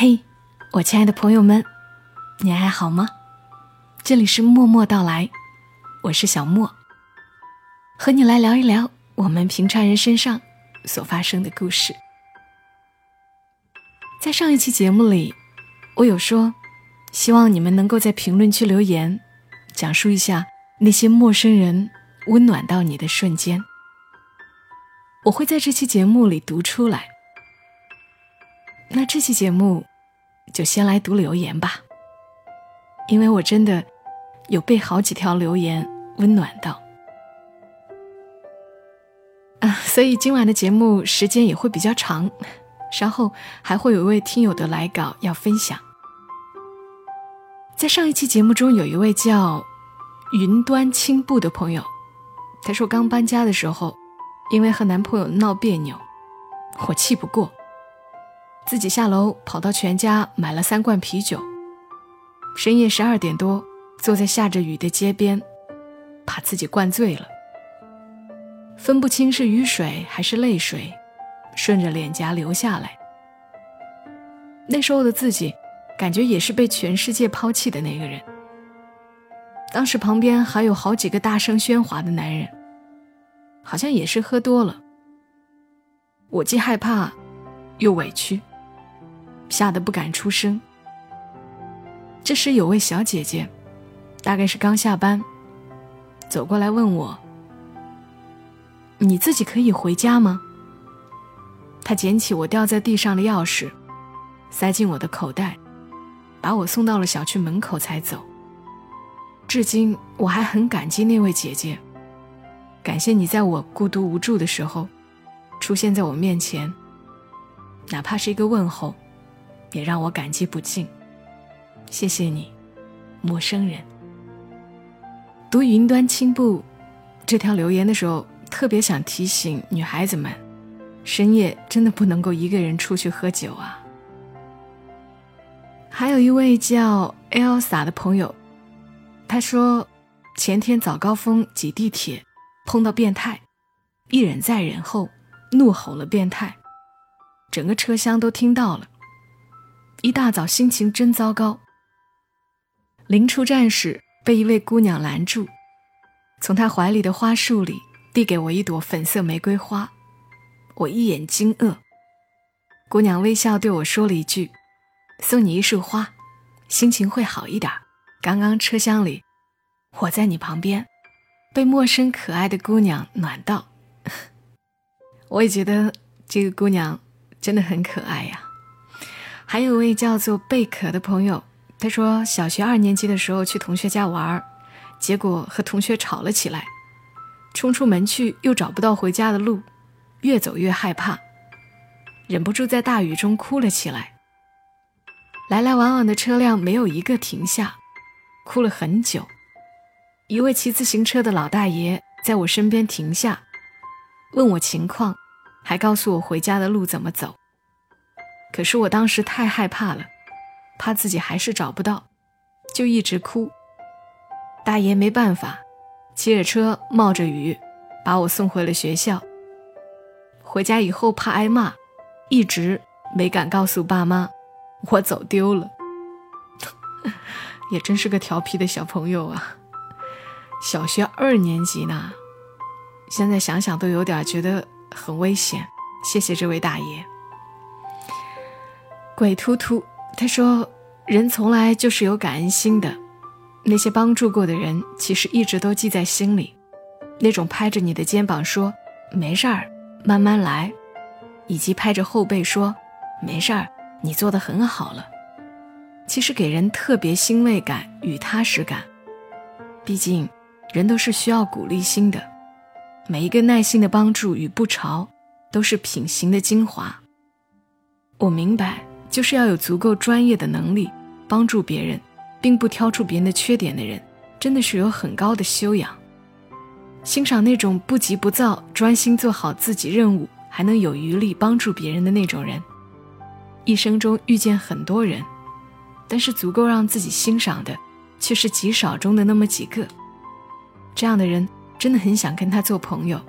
嘿，我亲爱的朋友们，你还好吗？这里是默默到来，我是小莫，和你来聊一聊我们平常人身上所发生的故事。在上一期节目里，我有说，希望你们能够在评论区留言，讲述一下那些陌生人温暖到你的瞬间。我会在这期节目里读出来。那这期节目就先来读留言吧，因为我真的有被好几条留言温暖到啊，所以今晚的节目时间也会比较长，稍后还会有一位听友的来稿要分享。在上一期节目中，有一位叫云端青布的朋友，他说刚搬家的时候，因为和男朋友闹别扭，我气不过。自己下楼跑到全家买了三罐啤酒，深夜十二点多，坐在下着雨的街边，把自己灌醉了，分不清是雨水还是泪水，顺着脸颊流下来。那时候的自己，感觉也是被全世界抛弃的那个人。当时旁边还有好几个大声喧哗的男人，好像也是喝多了。我既害怕，又委屈。吓得不敢出声。这时有位小姐姐，大概是刚下班，走过来问我：“你自己可以回家吗？”她捡起我掉在地上的钥匙，塞进我的口袋，把我送到了小区门口才走。至今我还很感激那位姐姐，感谢你在我孤独无助的时候，出现在我面前，哪怕是一个问候。也让我感激不尽，谢谢你，陌生人。读云端青布这条留言的时候，特别想提醒女孩子们，深夜真的不能够一个人出去喝酒啊。还有一位叫 Elsa 的朋友，他说前天早高峰挤地铁碰到变态，一忍再忍后怒吼了变态，整个车厢都听到了。一大早心情真糟糕。临出站时被一位姑娘拦住，从她怀里的花束里递给我一朵粉色玫瑰花，我一眼惊愕。姑娘微笑对我说了一句：“送你一束花，心情会好一点。”刚刚车厢里，我在你旁边，被陌生可爱的姑娘暖到，我也觉得这个姑娘真的很可爱呀。还有位叫做贝壳的朋友，他说小学二年级的时候去同学家玩，结果和同学吵了起来，冲出门去又找不到回家的路，越走越害怕，忍不住在大雨中哭了起来。来来往往的车辆没有一个停下，哭了很久。一位骑自行车的老大爷在我身边停下，问我情况，还告诉我回家的路怎么走。可是我当时太害怕了，怕自己还是找不到，就一直哭。大爷没办法，骑着车冒着雨，把我送回了学校。回家以后怕挨骂，一直没敢告诉爸妈我走丢了。也真是个调皮的小朋友啊！小学二年级呢，现在想想都有点觉得很危险。谢谢这位大爷。鬼突突，他说：“人从来就是有感恩心的，那些帮助过的人，其实一直都记在心里。那种拍着你的肩膀说‘没事儿，慢慢来’，以及拍着后背说‘没事儿，你做的很好了’，其实给人特别欣慰感与踏实感。毕竟，人都是需要鼓励心的，每一个耐心的帮助与不嘲，都是品行的精华。我明白。”就是要有足够专业的能力帮助别人，并不挑出别人的缺点的人，真的是有很高的修养。欣赏那种不急不躁、专心做好自己任务，还能有余力帮助别人的那种人。一生中遇见很多人，但是足够让自己欣赏的，却是极少中的那么几个。这样的人真的很想跟他做朋友。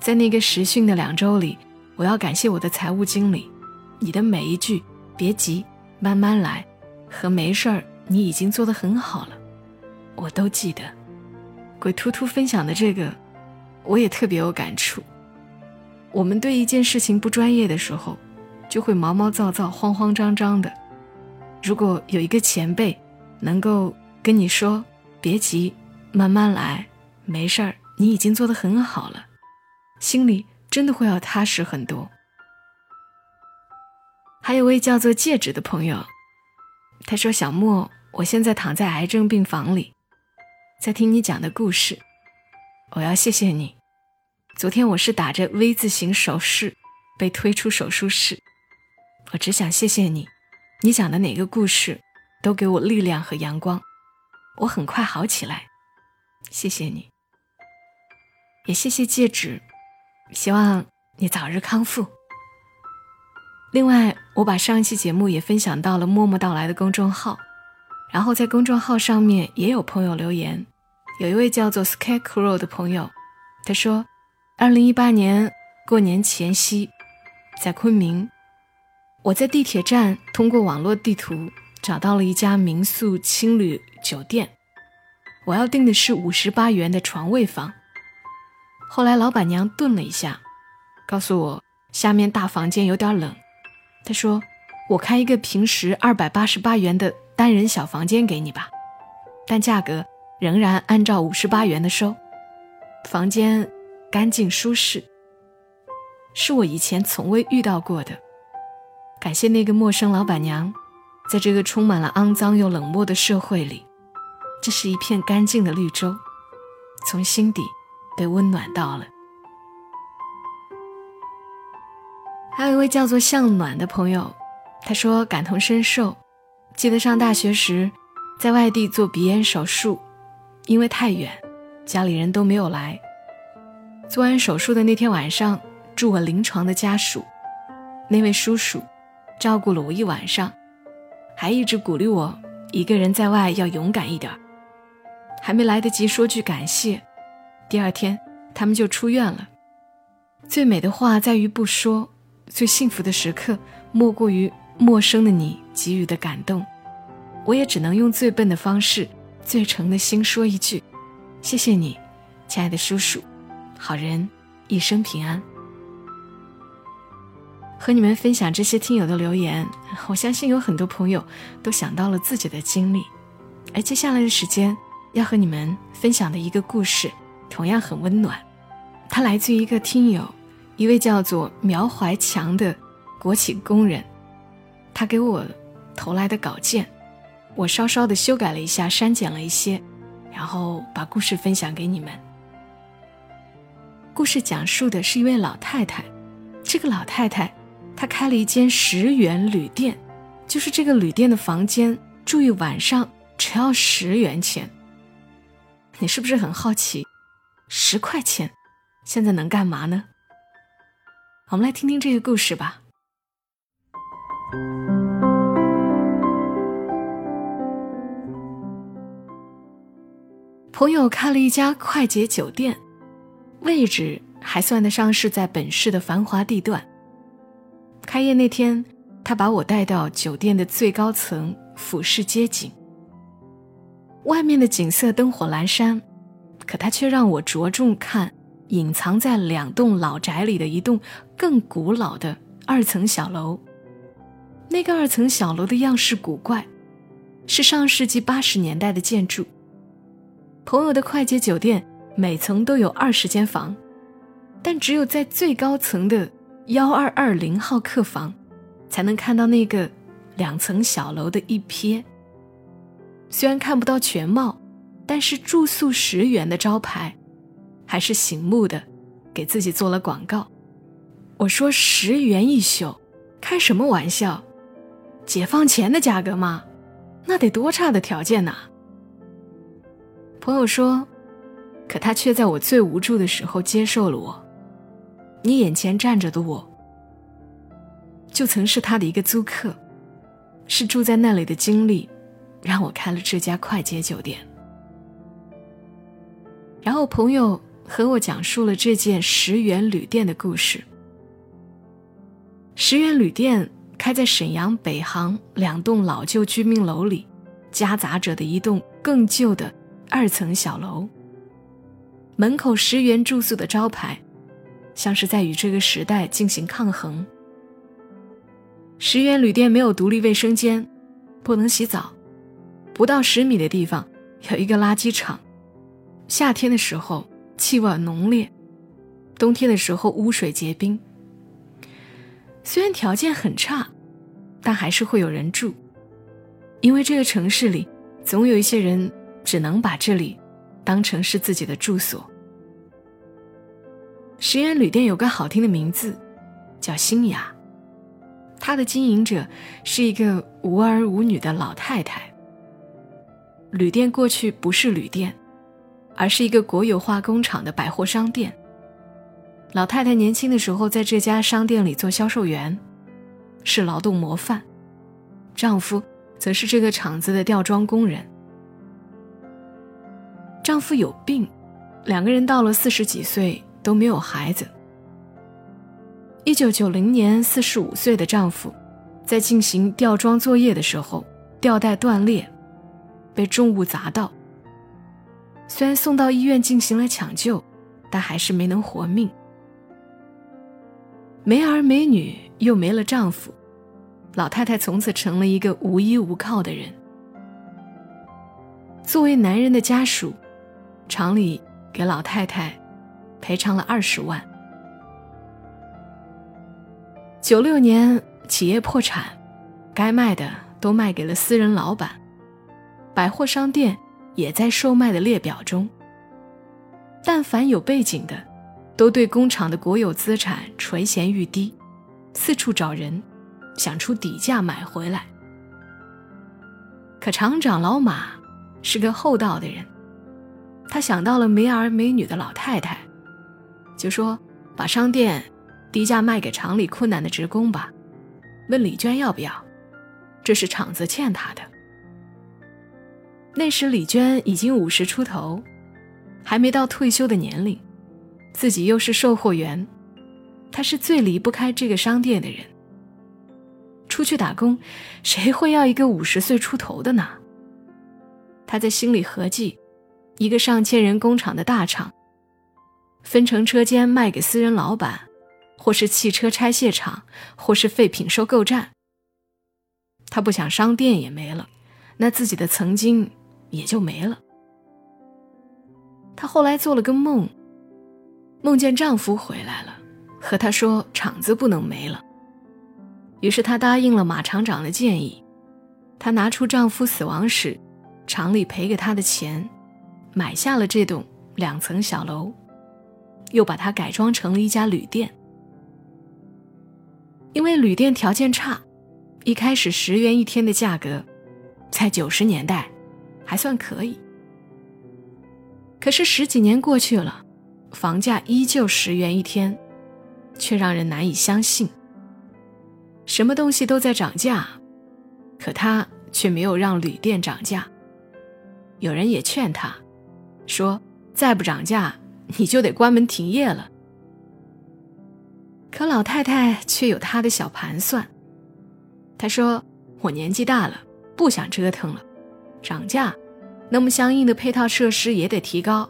在那个实训的两周里，我要感谢我的财务经理。你的每一句别急，慢慢来，和没事儿，你已经做得很好了，我都记得。鬼突突分享的这个，我也特别有感触。我们对一件事情不专业的时候，就会毛毛躁躁、慌慌张张的。如果有一个前辈能够跟你说：“别急，慢慢来，没事儿，你已经做得很好了。”心里真的会要踏实很多。还有位叫做戒指的朋友，他说：“小莫，我现在躺在癌症病房里。”在听你讲的故事，我要谢谢你。昨天我是打着 V 字形手势被推出手术室，我只想谢谢你。你讲的哪个故事都给我力量和阳光，我很快好起来。谢谢你，也谢谢戒指，希望你早日康复。另外，我把上一期节目也分享到了默默到来的公众号，然后在公众号上面也有朋友留言。有一位叫做 Scarecrow 的朋友，他说：“二零一八年过年前夕，在昆明，我在地铁站通过网络地图找到了一家民宿青旅酒店，我要订的是五十八元的床位房。后来老板娘顿了一下，告诉我下面大房间有点冷，他说我开一个平时二百八十八元的单人小房间给你吧，但价格。”仍然按照五十八元的收，房间干净舒适，是我以前从未遇到过的。感谢那个陌生老板娘，在这个充满了肮脏又冷漠的社会里，这是一片干净的绿洲，从心底被温暖到了。还有一位叫做向暖的朋友，他说感同身受，记得上大学时，在外地做鼻炎手术。因为太远，家里人都没有来。做完手术的那天晚上，住我临床的家属，那位叔叔，照顾了我一晚上，还一直鼓励我一个人在外要勇敢一点。还没来得及说句感谢，第二天他们就出院了。最美的话在于不说，最幸福的时刻莫过于陌生的你给予的感动。我也只能用最笨的方式。最诚的心说一句：“谢谢你，亲爱的叔叔，好人一生平安。”和你们分享这些听友的留言，我相信有很多朋友都想到了自己的经历。而接下来的时间要和你们分享的一个故事，同样很温暖。它来自于一个听友，一位叫做苗怀强的国企工人，他给我投来的稿件。我稍稍的修改了一下，删减了一些，然后把故事分享给你们。故事讲述的是一位老太太，这个老太太她开了一间十元旅店，就是这个旅店的房间住一晚上只要十元钱。你是不是很好奇，十块钱现在能干嘛呢？我们来听听这个故事吧。朋友开了一家快捷酒店，位置还算得上是在本市的繁华地段。开业那天，他把我带到酒店的最高层俯视街景。外面的景色灯火阑珊，可他却让我着重看隐藏在两栋老宅里的一栋更古老的二层小楼。那个二层小楼的样式古怪，是上世纪八十年代的建筑。朋友的快捷酒店每层都有二十间房，但只有在最高层的幺二二零号客房，才能看到那个两层小楼的一瞥。虽然看不到全貌，但是住宿十元的招牌，还是醒目的，给自己做了广告。我说十元一宿，开什么玩笑？解放前的价格吗？那得多差的条件呐！朋友说：“可他却在我最无助的时候接受了我。你眼前站着的我，就曾是他的一个租客，是住在那里的经历，让我开了这家快捷酒店。然后朋友和我讲述了这件十元旅店的故事。十元旅店开在沈阳北航两栋老旧居民楼里，夹杂着的一栋更旧的二层小楼。门口十元住宿的招牌，像是在与这个时代进行抗衡。十元旅店没有独立卫生间，不能洗澡，不到十米的地方有一个垃圾场。夏天的时候气味浓烈，冬天的时候污水结冰。虽然条件很差，但还是会有人住，因为这个城市里总有一些人只能把这里当成是自己的住所。十元旅店有个好听的名字，叫新雅。它的经营者是一个无儿无女的老太太。旅店过去不是旅店，而是一个国有化工厂的百货商店。老太太年轻的时候在这家商店里做销售员，是劳动模范。丈夫则是这个厂子的吊装工人。丈夫有病，两个人到了四十几岁都没有孩子。一九九零年，四十五岁的丈夫在进行吊装作业的时候，吊带断裂，被重物砸到。虽然送到医院进行了抢救，但还是没能活命。没儿没女，又没了丈夫，老太太从此成了一个无依无靠的人。作为男人的家属，厂里给老太太赔偿了二十万。九六年企业破产，该卖的都卖给了私人老板，百货商店也在售卖的列表中。但凡有背景的。都对工厂的国有资产垂涎欲滴，四处找人，想出底价买回来。可厂长老马是个厚道的人，他想到了没儿没女的老太太，就说把商店低价卖给厂里困难的职工吧，问李娟要不要，这是厂子欠他的。那时李娟已经五十出头，还没到退休的年龄。自己又是售货员，她是最离不开这个商店的人。出去打工，谁会要一个五十岁出头的呢？他在心里合计，一个上千人工厂的大厂，分成车间卖给私人老板，或是汽车拆卸厂，或是废品收购站。他不想商店也没了，那自己的曾经也就没了。她后来做了个梦。梦见丈夫回来了，和她说厂子不能没了。于是她答应了马厂长的建议，她拿出丈夫死亡时厂里赔给她的钱，买下了这栋两层小楼，又把它改装成了一家旅店。因为旅店条件差，一开始十元一天的价格，在九十年代还算可以。可是十几年过去了。房价依旧十元一天，却让人难以相信。什么东西都在涨价，可他却没有让旅店涨价。有人也劝他，说再不涨价，你就得关门停业了。可老太太却有她的小盘算。她说：“我年纪大了，不想折腾了，涨价，那么相应的配套设施也得提高，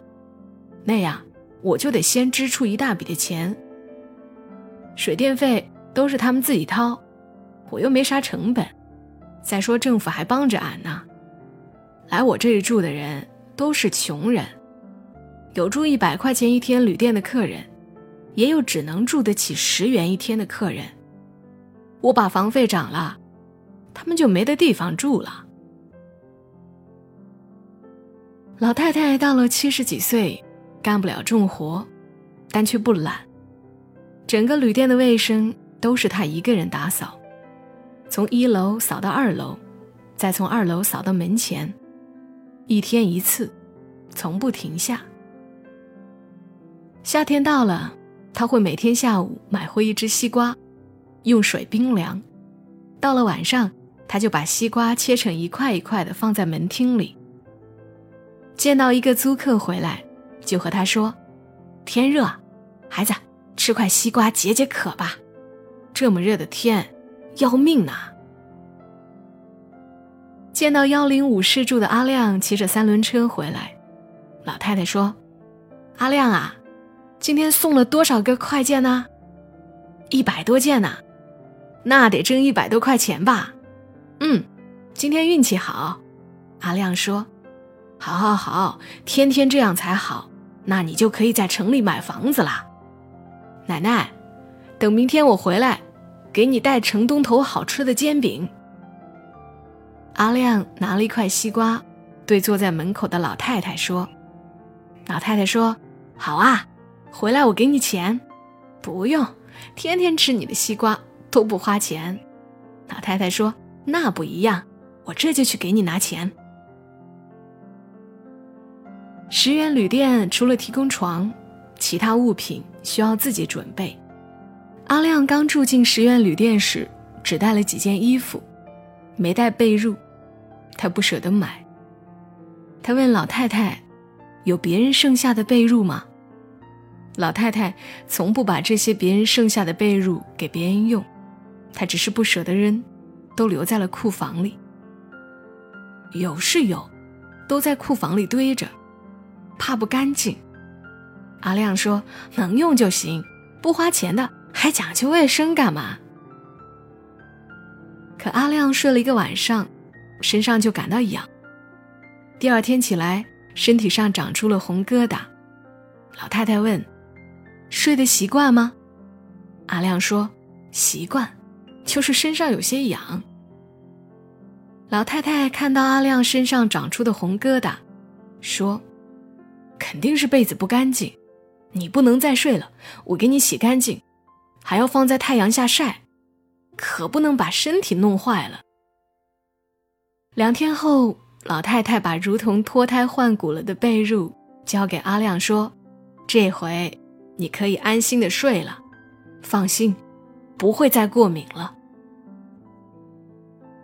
那样。”我就得先支出一大笔的钱，水电费都是他们自己掏，我又没啥成本。再说政府还帮着俺呢，来我这里住的人都是穷人，有住一百块钱一天旅店的客人，也有只能住得起十元一天的客人。我把房费涨了，他们就没得地方住了。老太太到了七十几岁。干不了重活，但却不懒。整个旅店的卫生都是她一个人打扫，从一楼扫到二楼，再从二楼扫到门前，一天一次，从不停下。夏天到了，他会每天下午买回一只西瓜，用水冰凉。到了晚上，他就把西瓜切成一块一块的放在门厅里。见到一个租客回来。就和他说：“天热，孩子吃块西瓜解解渴吧。这么热的天，要命呐！见到幺零五室住的阿亮骑着三轮车回来，老太太说：“阿亮啊，今天送了多少个快件呢？一百多件呢，那得挣一百多块钱吧？嗯，今天运气好。”阿亮说：“好好好，天天这样才好，那你就可以在城里买房子啦。”奶奶，等明天我回来，给你带城东头好吃的煎饼。阿亮拿了一块西瓜，对坐在门口的老太太说：“老太太说，好啊，回来我给你钱。不用，天天吃你的西瓜都不花钱。”老太太说：“那不一样，我这就去给你拿钱。”十元旅店除了提供床，其他物品需要自己准备。阿亮刚住进十元旅店时，只带了几件衣服。没带被褥，他不舍得买。他问老太太：“有别人剩下的被褥吗？”老太太从不把这些别人剩下的被褥给别人用，她只是不舍得扔，都留在了库房里。有是有，都在库房里堆着，怕不干净。阿亮说：“能用就行，不花钱的还讲究卫生干嘛？”可阿亮睡了一个晚上，身上就感到痒。第二天起来，身体上长出了红疙瘩。老太太问：“睡得习惯吗？”阿亮说：“习惯，就是身上有些痒。”老太太看到阿亮身上长出的红疙瘩，说：“肯定是被子不干净，你不能再睡了，我给你洗干净，还要放在太阳下晒。”可不能把身体弄坏了。两天后，老太太把如同脱胎换骨了的被褥交给阿亮，说：“这回你可以安心的睡了，放心，不会再过敏了。”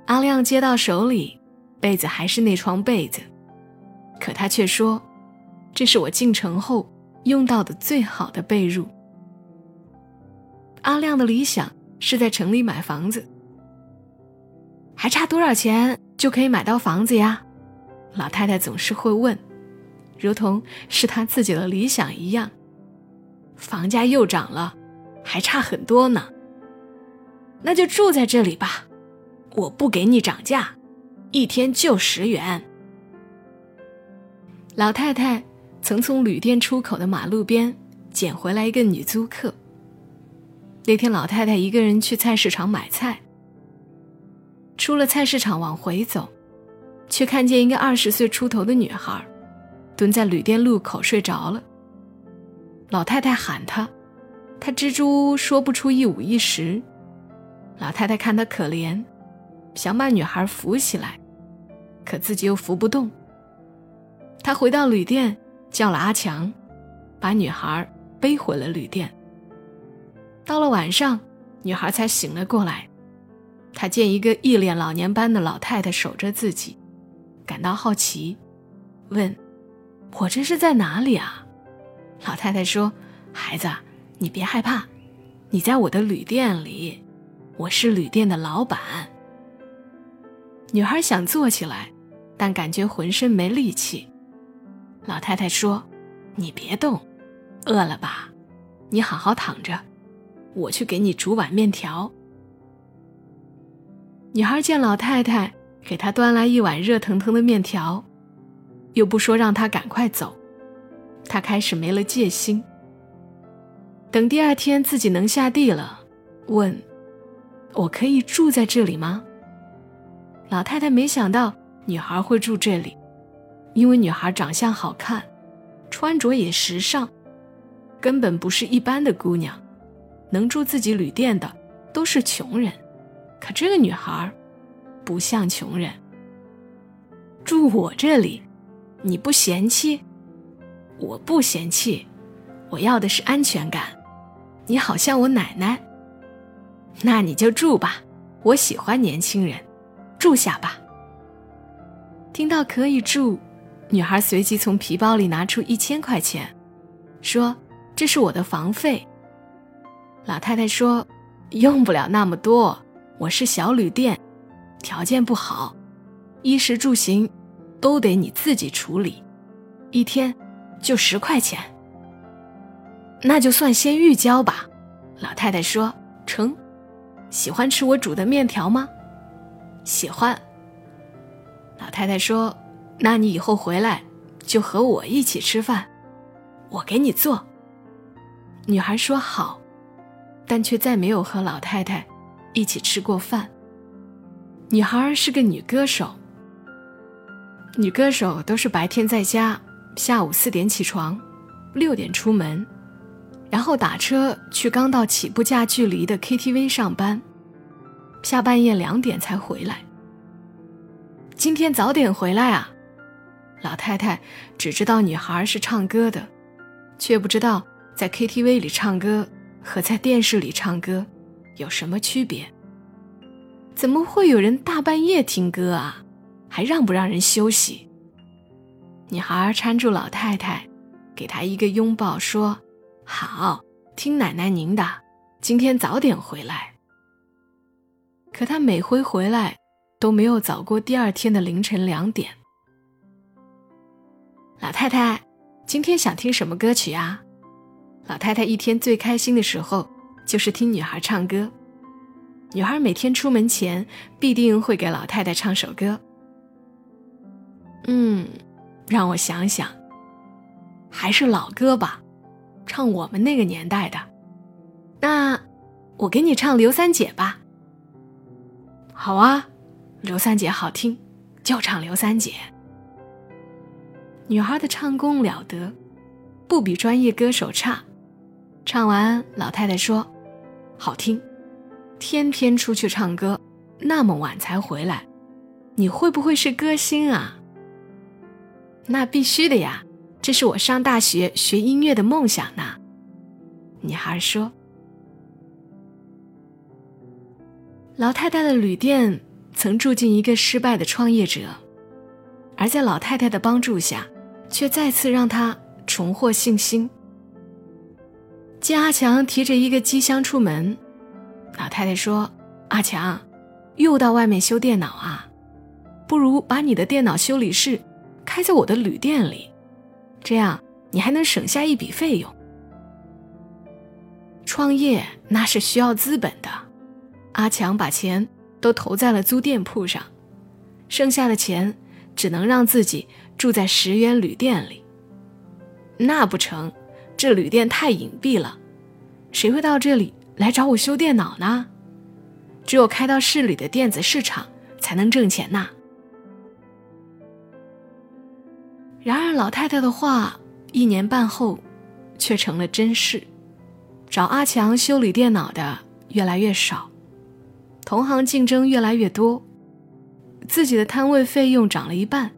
阿亮接到手里，被子还是那床被子，可他却说：“这是我进城后用到的最好的被褥。”阿亮的理想。是在城里买房子，还差多少钱就可以买到房子呀？老太太总是会问，如同是她自己的理想一样。房价又涨了，还差很多呢。那就住在这里吧，我不给你涨价，一天就十元。老太太曾从旅店出口的马路边捡回来一个女租客。那天，老太太一个人去菜市场买菜。出了菜市场往回走，却看见一个二十岁出头的女孩，蹲在旅店路口睡着了。老太太喊她，她支支吾吾说不出一五一十。老太太看她可怜，想把女孩扶起来，可自己又扶不动。她回到旅店，叫了阿强，把女孩背回了旅店。到了晚上，女孩才醒了过来。她见一个一脸老年斑的老太太守着自己，感到好奇，问：“我这是在哪里啊？”老太太说：“孩子，你别害怕，你在我的旅店里，我是旅店的老板。”女孩想坐起来，但感觉浑身没力气。老太太说：“你别动，饿了吧？你好好躺着。”我去给你煮碗面条。女孩见老太太给她端来一碗热腾腾的面条，又不说让她赶快走，她开始没了戒心。等第二天自己能下地了，问：“我可以住在这里吗？”老太太没想到女孩会住这里，因为女孩长相好看，穿着也时尚，根本不是一般的姑娘。能住自己旅店的都是穷人，可这个女孩不像穷人。住我这里，你不嫌弃？我不嫌弃，我要的是安全感。你好像我奶奶，那你就住吧。我喜欢年轻人，住下吧。听到可以住，女孩随即从皮包里拿出一千块钱，说：“这是我的房费。”老太太说：“用不了那么多，我是小旅店，条件不好，衣食住行都得你自己处理，一天就十块钱。那就算先预交吧。老太太说：“成。”喜欢吃我煮的面条吗？喜欢。老太太说：“那你以后回来就和我一起吃饭，我给你做。”女孩说：“好。”但却再没有和老太太一起吃过饭。女孩是个女歌手。女歌手都是白天在家，下午四点起床，六点出门。然后打车去刚到起步价距离的 KTV 上班，下半夜两点才回来。今天早点回来啊！老太太只知道女孩是唱歌的，却不知道在 KTV 里唱歌和在电视里唱歌有什么区别。怎么会有人大半夜听歌啊？还让不让人休息？女孩搀住老太太，给她一个拥抱，说。好，听奶奶您的，今天早点回来。可他每回回来都没有早过第二天的凌晨两点。老太太，今天想听什么歌曲啊？老太太一天最开心的时候就是听女孩唱歌。女孩每天出门前必定会给老太太唱首歌。嗯，让我想想，还是老歌吧。唱我们那个年代的，那我给你唱刘三姐吧。好啊，刘三姐好听，就唱刘三姐。女孩的唱功了得，不比专业歌手差。唱完，老太太说：“好听，天天出去唱歌，那么晚才回来，你会不会是歌星啊？”那必须的呀。这是我上大学学音乐的梦想呢，女孩说。老太太的旅店曾住进一个失败的创业者，而在老太太的帮助下，却再次让他重获信心。见阿强提着一个机箱出门，老太太说：“阿强，又到外面修电脑啊？不如把你的电脑修理室开在我的旅店里。”这样你还能省下一笔费用。创业那是需要资本的，阿强把钱都投在了租店铺上，剩下的钱只能让自己住在石原旅店里。那不成，这旅店太隐蔽了，谁会到这里来找我修电脑呢？只有开到市里的电子市场才能挣钱呐。然而，老太太的话一年半后，却成了真事。找阿强修理电脑的越来越少，同行竞争越来越多，自己的摊位费用涨了一半。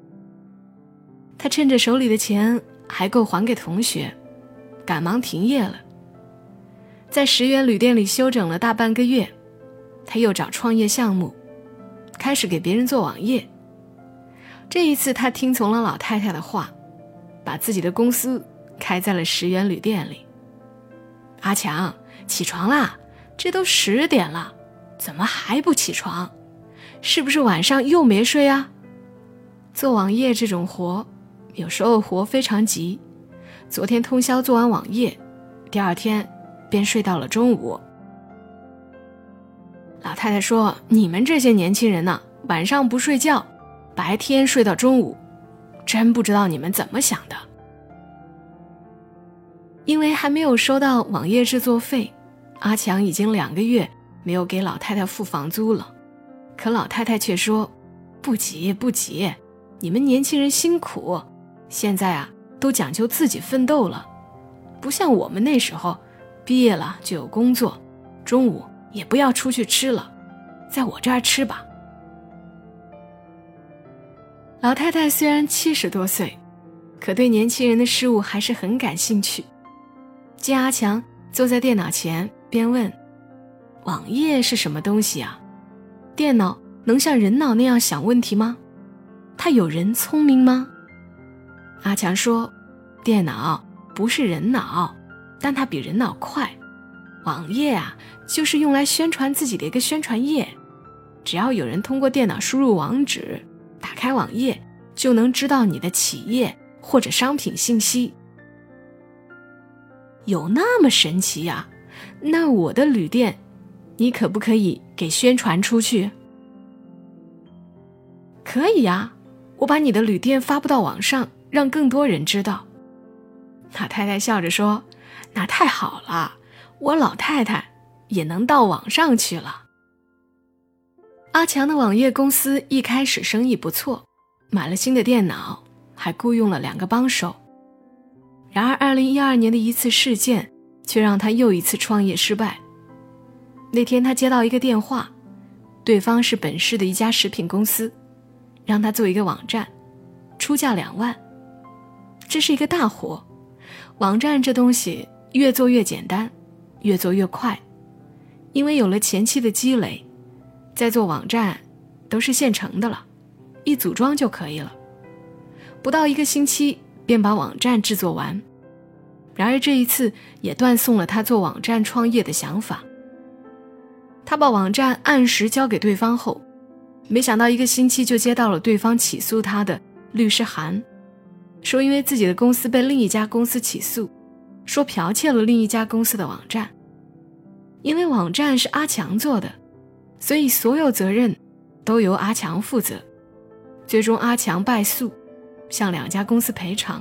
他趁着手里的钱还够还给同学，赶忙停业了。在十元旅店里休整了大半个月，他又找创业项目，开始给别人做网页。这一次，他听从了老太太的话，把自己的公司开在了十元旅店里。阿强，起床啦！这都十点了，怎么还不起床？是不是晚上又没睡啊？做网页这种活，有时候活非常急。昨天通宵做完网页，第二天便睡到了中午。老太太说：“你们这些年轻人呢，晚上不睡觉。”白天睡到中午，真不知道你们怎么想的。因为还没有收到网页制作费，阿强已经两个月没有给老太太付房租了。可老太太却说：“不急不急，你们年轻人辛苦，现在啊都讲究自己奋斗了，不像我们那时候，毕业了就有工作，中午也不要出去吃了，在我这儿吃吧。”老太太虽然七十多岁，可对年轻人的事物还是很感兴趣。见阿强坐在电脑前，边问：“网页是什么东西啊？电脑能像人脑那样想问题吗？它有人聪明吗？”阿强说：“电脑不是人脑，但它比人脑快。网页啊，就是用来宣传自己的一个宣传页，只要有人通过电脑输入网址，打开网页，就能知道你的企业或者商品信息。有那么神奇呀？那我的旅店，你可不可以给宣传出去？可以呀，我把你的旅店发布到网上，让更多人知道。老太太笑着说：“那太好了，我老太太也能到网上去了。”阿强的网页公司一开始生意不错，买了新的电脑，还雇佣了两个帮手。然而，二零一二年的一次事件却让他又一次创业失败。那天，他接到一个电话，对方是本市的一家食品公司，让他做一个网站，出价两万。这是一个大活，网站这东西越做越简单，越做越快，因为有了前期的积累，在做网站都是现成的了，一组装就可以了，不到一个星期。便把网站制作完，然而这一次也断送了他做网站创业的想法。他把网站按时交给对方后，没想到一个星期就接到了对方起诉他的律师函，说因为自己的公司被另一家公司起诉，说剽窃了另一家公司的网站。因为网站是阿强做的，所以所有责任都由阿强负责。最终，阿强败诉。向两家公司赔偿，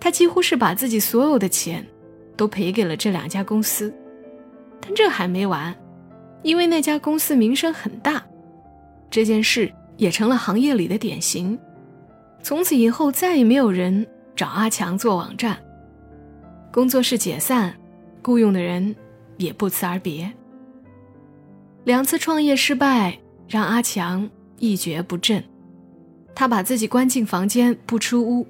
他几乎是把自己所有的钱都赔给了这两家公司。但这还没完，因为那家公司名声很大，这件事也成了行业里的典型。从此以后，再也没有人找阿强做网站，工作室解散，雇佣的人也不辞而别。两次创业失败让阿强一蹶不振。他把自己关进房间不出屋，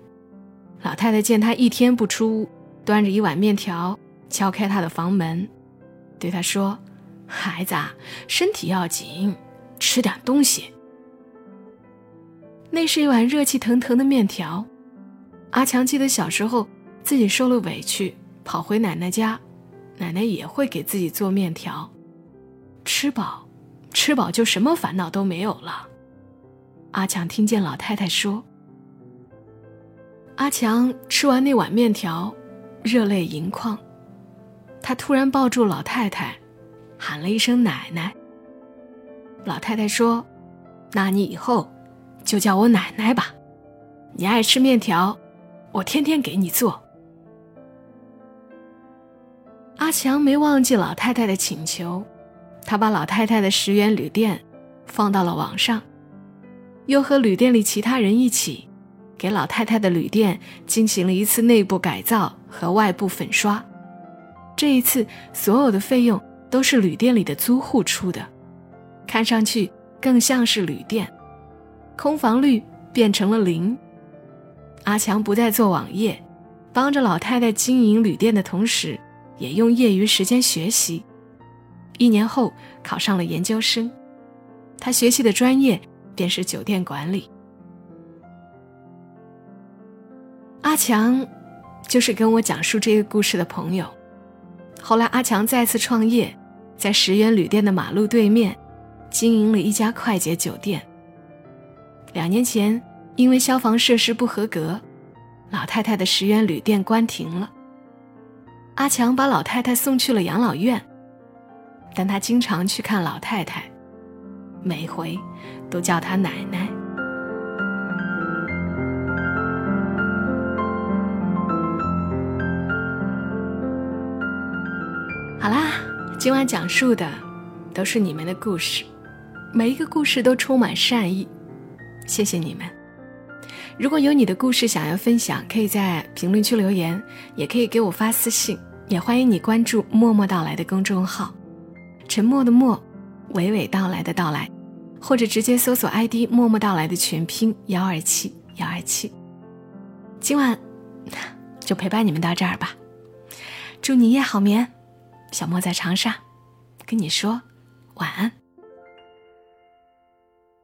老太太见他一天不出屋，端着一碗面条敲开他的房门，对他说：“孩子啊，身体要紧，吃点东西。”那是一碗热气腾腾的面条。阿强记得小时候自己受了委屈，跑回奶奶家，奶奶也会给自己做面条，吃饱，吃饱就什么烦恼都没有了。阿强听见老太太说：“阿强吃完那碗面条，热泪盈眶。他突然抱住老太太，喊了一声‘奶奶’。老太太说：‘那你以后就叫我奶奶吧。你爱吃面条，我天天给你做。’阿强没忘记老太太的请求，他把老太太的十元旅店放到了网上。”又和旅店里其他人一起，给老太太的旅店进行了一次内部改造和外部粉刷。这一次，所有的费用都是旅店里的租户出的，看上去更像是旅店。空房率变成了零。阿强不再做网页，帮着老太太经营旅店的同时，也用业余时间学习。一年后，考上了研究生。他学习的专业。便是酒店管理。阿强就是跟我讲述这个故事的朋友。后来，阿强再次创业，在石原旅店的马路对面经营了一家快捷酒店。两年前，因为消防设施不合格，老太太的十元旅店关停了。阿强把老太太送去了养老院，但他经常去看老太太。每回都叫她奶奶。好啦，今晚讲述的都是你们的故事，每一个故事都充满善意，谢谢你们。如果有你的故事想要分享，可以在评论区留言，也可以给我发私信，也欢迎你关注“默默到来”的公众号，沉默的默。娓娓道来的到来，或者直接搜索 ID“ 默默到来”的全拼幺二七幺二七。今晚就陪伴你们到这儿吧，祝你夜好眠。小莫在长沙，跟你说晚安。